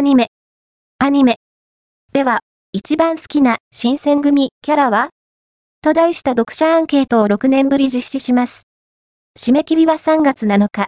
アニメ。アニメ。では、一番好きな新選組キャラは？と題した読者アンケートを6年ぶり実施します。締め切りは3月7日。